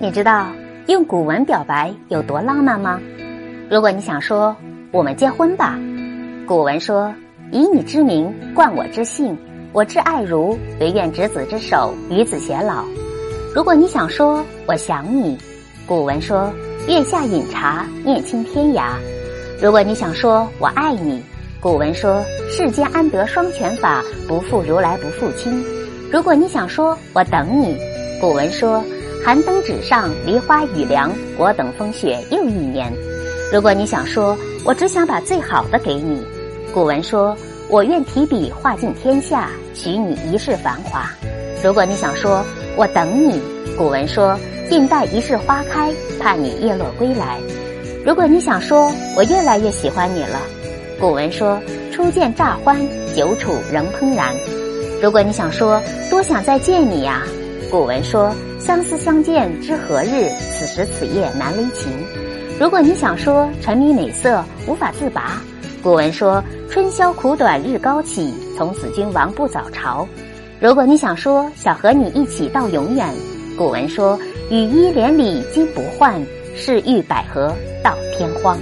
你知道用古文表白有多浪漫吗？如果你想说“我们结婚吧”，古文说：“以你之名，冠我之姓，我挚爱如，唯愿执子之手，与子偕老。”如果你想说“我想你”，古文说：“月下饮茶，念亲天涯。”如果你想说“我爱你”，古文说：“世间安得双全法，不负如来不负卿。”如果你想说“我等你”，古文说。寒灯纸上，梨花雨凉，我等风雪又一年。如果你想说，我只想把最好的给你，古文说，我愿提笔画尽天下，许你一世繁华。如果你想说，我等你，古文说，静待一世花开，盼你叶落归来。如果你想说，我越来越喜欢你了，古文说，初见乍欢，久处仍怦然。如果你想说，多想再见你呀。古文说：“相思相见知何日？此时此夜难为情。”如果你想说沉迷美色无法自拔，古文说：“春宵苦短日高起，从此君王不早朝。”如果你想说想和你一起到永远，古文说：“羽衣连理金不换，是欲百合到天荒。”